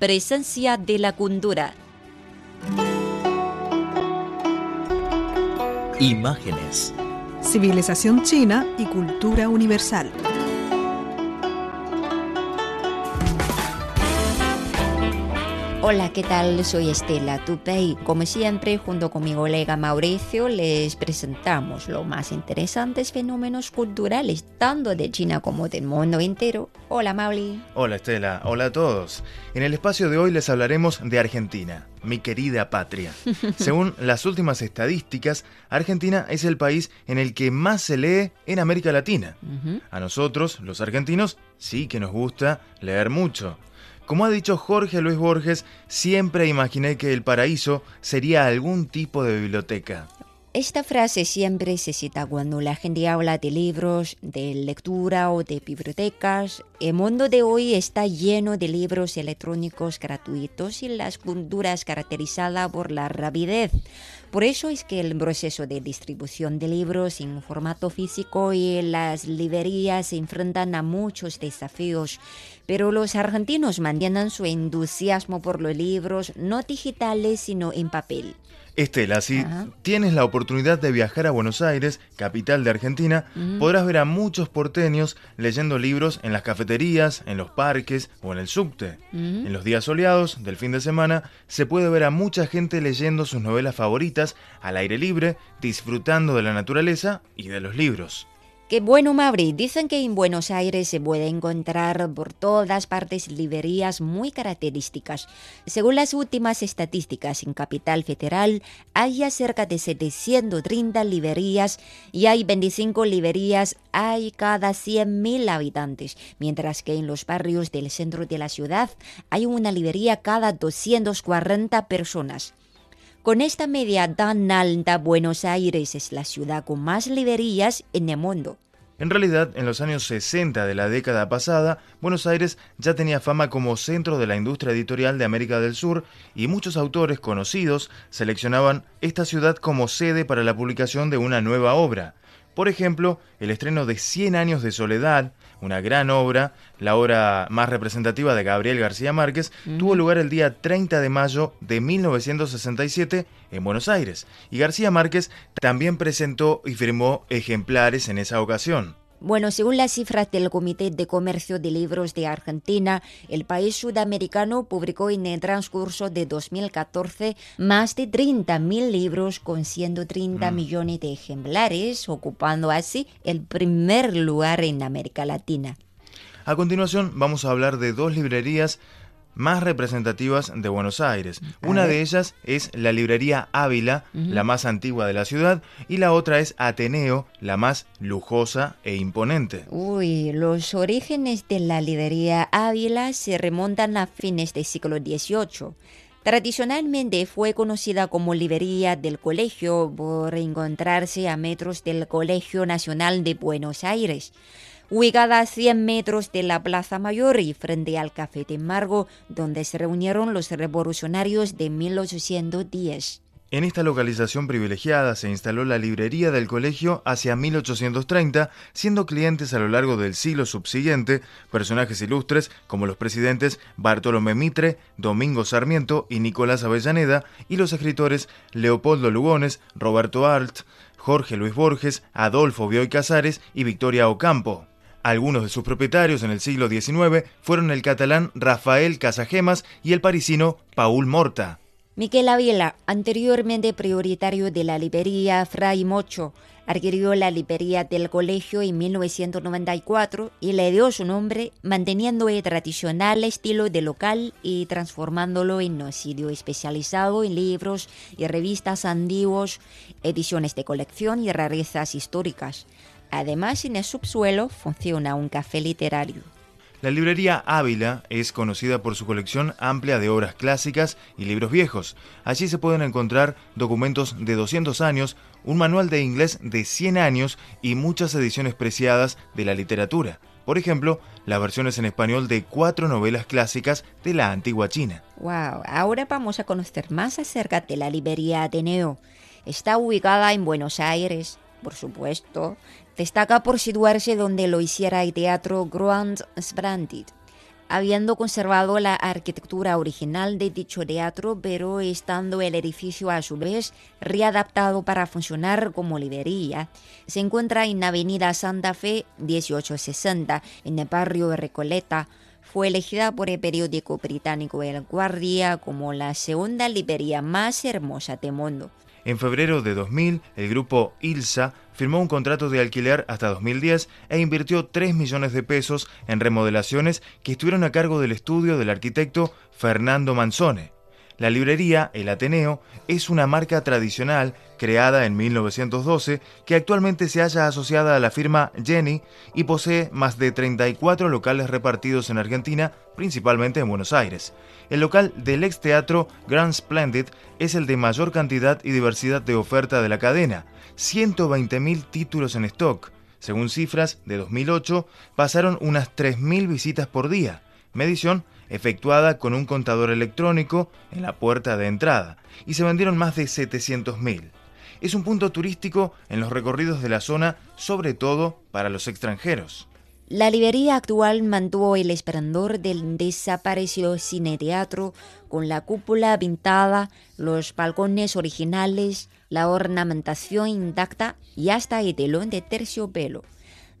Presencia de la cultura. Imágenes. Civilización china y cultura universal. Hola, ¿qué tal? Soy Estela Tupei. Como siempre, junto con mi colega Mauricio, les presentamos los más interesantes fenómenos culturales, tanto de China como del mundo entero. Hola, Mauli. Hola, Estela. Hola a todos. En el espacio de hoy les hablaremos de Argentina, mi querida patria. Según las últimas estadísticas, Argentina es el país en el que más se lee en América Latina. A nosotros, los argentinos, sí que nos gusta leer mucho. Como ha dicho Jorge Luis Borges, siempre imaginé que el paraíso sería algún tipo de biblioteca. Esta frase siempre se cita cuando la gente habla de libros, de lectura o de bibliotecas. El mundo de hoy está lleno de libros electrónicos gratuitos y las culturas caracterizadas por la rapidez. Por eso es que el proceso de distribución de libros en formato físico y las librerías se enfrentan a muchos desafíos, pero los argentinos mantienen su entusiasmo por los libros no digitales sino en papel. Estela, si tienes la oportunidad de viajar a Buenos Aires, capital de Argentina, podrás ver a muchos porteños leyendo libros en las cafeterías, en los parques o en el subte. En los días soleados del fin de semana se puede ver a mucha gente leyendo sus novelas favoritas al aire libre, disfrutando de la naturaleza y de los libros. Qué bueno, Mauri. Dicen que en Buenos Aires se puede encontrar por todas partes librerías muy características. Según las últimas estadísticas en Capital Federal, hay cerca de 730 librerías y hay 25 librerías hay cada 100.000 habitantes, mientras que en los barrios del centro de la ciudad hay una librería cada 240 personas. Con esta media tan alta, Buenos Aires es la ciudad con más librerías en el mundo. En realidad, en los años 60 de la década pasada, Buenos Aires ya tenía fama como centro de la industria editorial de América del Sur y muchos autores conocidos seleccionaban esta ciudad como sede para la publicación de una nueva obra. Por ejemplo, el estreno de Cien años de soledad, una gran obra, la obra más representativa de Gabriel García Márquez, tuvo lugar el día 30 de mayo de 1967 en Buenos Aires, y García Márquez también presentó y firmó ejemplares en esa ocasión. Bueno, según las cifras del Comité de Comercio de Libros de Argentina, el país sudamericano publicó en el transcurso de 2014 más de 30.000 libros con 130 millones de ejemplares, ocupando así el primer lugar en América Latina. A continuación vamos a hablar de dos librerías más representativas de Buenos Aires. Una de ellas es la librería Ávila, la más antigua de la ciudad, y la otra es Ateneo, la más lujosa e imponente. Uy, los orígenes de la librería Ávila se remontan a fines del siglo XVIII. Tradicionalmente fue conocida como librería del colegio por encontrarse a metros del Colegio Nacional de Buenos Aires ubicada a 100 metros de la Plaza Mayor y frente al Café de Margo, donde se reunieron los revolucionarios de 1810. En esta localización privilegiada se instaló la librería del colegio hacia 1830, siendo clientes a lo largo del siglo subsiguiente personajes ilustres como los presidentes Bartolomé Mitre, Domingo Sarmiento y Nicolás Avellaneda, y los escritores Leopoldo Lugones, Roberto Alt, Jorge Luis Borges, Adolfo Bioy Casares y Victoria Ocampo. Algunos de sus propietarios en el siglo XIX fueron el catalán Rafael Casagemas y el parisino Paul Morta. Miquel Ávila, anteriormente prioritario de la librería Fray Mocho, adquirió la librería del colegio en 1994 y le dio su nombre manteniendo el tradicional estilo de local y transformándolo en un sitio especializado en libros y revistas antiguos, ediciones de colección y rarezas históricas. Además, en el subsuelo funciona un café literario. La librería Ávila es conocida por su colección amplia de obras clásicas y libros viejos. Allí se pueden encontrar documentos de 200 años, un manual de inglés de 100 años y muchas ediciones preciadas de la literatura. Por ejemplo, las versiones en español de cuatro novelas clásicas de la antigua China. Wow, ahora vamos a conocer más acerca de la librería Ateneo. Está ubicada en Buenos Aires, por supuesto, Destaca por situarse donde lo hiciera el Teatro Grand Splendid, habiendo conservado la arquitectura original de dicho teatro, pero estando el edificio a su vez readaptado para funcionar como librería. Se encuentra en Avenida Santa Fe 1860, en el barrio Recoleta. Fue elegida por el periódico británico El Guardia como la segunda librería más hermosa del mundo. En febrero de 2000, el grupo ILSA firmó un contrato de alquiler hasta 2010 e invirtió 3 millones de pesos en remodelaciones que estuvieron a cargo del estudio del arquitecto Fernando Manzone. La librería El Ateneo es una marca tradicional creada en 1912 que actualmente se halla asociada a la firma Jenny y posee más de 34 locales repartidos en Argentina, principalmente en Buenos Aires. El local del ex teatro Grand Splendid es el de mayor cantidad y diversidad de oferta de la cadena, 120.000 títulos en stock. Según cifras de 2008, pasaron unas 3.000 visitas por día, medición efectuada con un contador electrónico en la puerta de entrada, y se vendieron más de 700.000. Es un punto turístico en los recorridos de la zona, sobre todo para los extranjeros. La librería actual mantuvo el esplendor del desaparecido cine teatro con la cúpula pintada, los balcones originales, la ornamentación intacta y hasta el telón de terciopelo.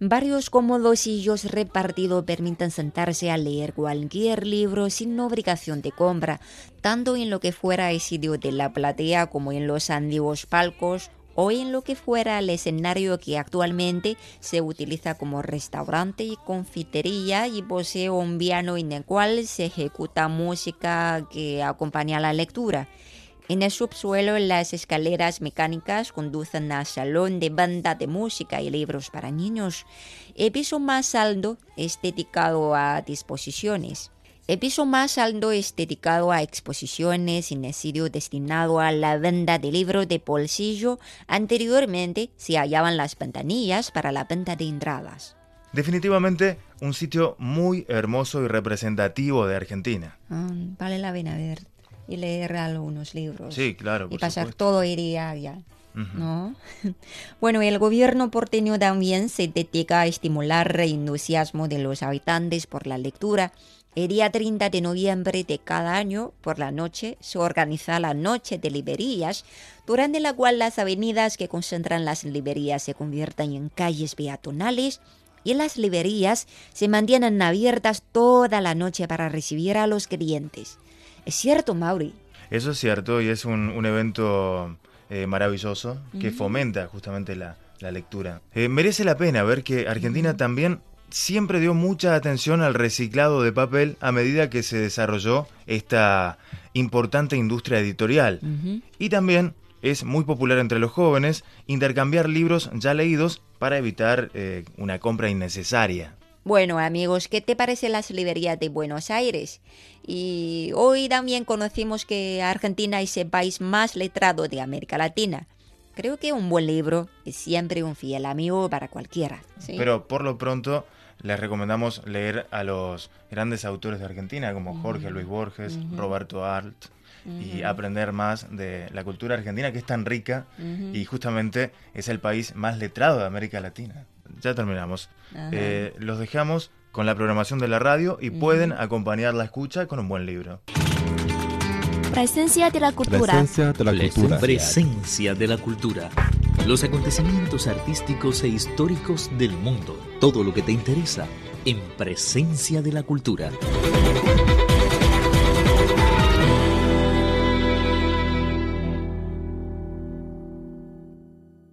Varios cómodos sillos repartidos permiten sentarse a leer cualquier libro sin obligación de compra, tanto en lo que fuera el sitio de la platea como en los antiguos palcos o en lo que fuera el escenario que actualmente se utiliza como restaurante y confitería y posee un piano en el cual se ejecuta música que acompaña la lectura. En el subsuelo, las escaleras mecánicas conducen al salón de banda de música y libros para niños. El piso más alto es dedicado a disposiciones. El piso más alto es dedicado a exposiciones en el sitio destinado a la venta de libros de bolsillo. Anteriormente se hallaban las ventanillas para la venta de entradas. Definitivamente un sitio muy hermoso y representativo de Argentina. Ah, vale la pena ver y leer algunos libros. Sí, claro. y pasar todo el día ya. ¿No? Bueno, el gobierno porteño también se dedica a estimular el entusiasmo de los habitantes por la lectura. El día 30 de noviembre de cada año, por la noche, se organiza la Noche de Librerías, durante la cual las avenidas que concentran las librerías se convierten en calles peatonales y las librerías se mantienen abiertas toda la noche para recibir a los clientes. Es cierto, Mauri. Eso es cierto y es un, evento eh, maravilloso que fomenta justamente la, lectura. Eh, merece la pena ver que Argentina también siempre dio mucha atención al reciclado de papel a medida que se desarrolló esta importante industria editorial. Y también es muy popular entre los jóvenes intercambiar libros ya leídos para evitar eh, una compra innecesaria. Bueno amigos, ¿qué te parece las librerías de Buenos Aires? Y hoy también conocimos que Argentina es el país más letrado de América Latina. Creo que un buen libro es siempre un fiel amigo para cualquiera. Pero por lo pronto les recomendamos leer a los grandes autores de Argentina como Jorge Luis Borges, Roberto Arlt y aprender más de la cultura argentina que es tan rica y justamente es el país más letrado de América Latina ya terminamos. Eh, los dejamos con la programación de la radio y pueden acompañar la escucha con un buen libro. Presencia de la cultura. Presencia de la cultura. Presencia de la cultura. Los acontecimientos artísticos e históricos del mundo. Todo lo que te interesa en Presencia de la Cultura.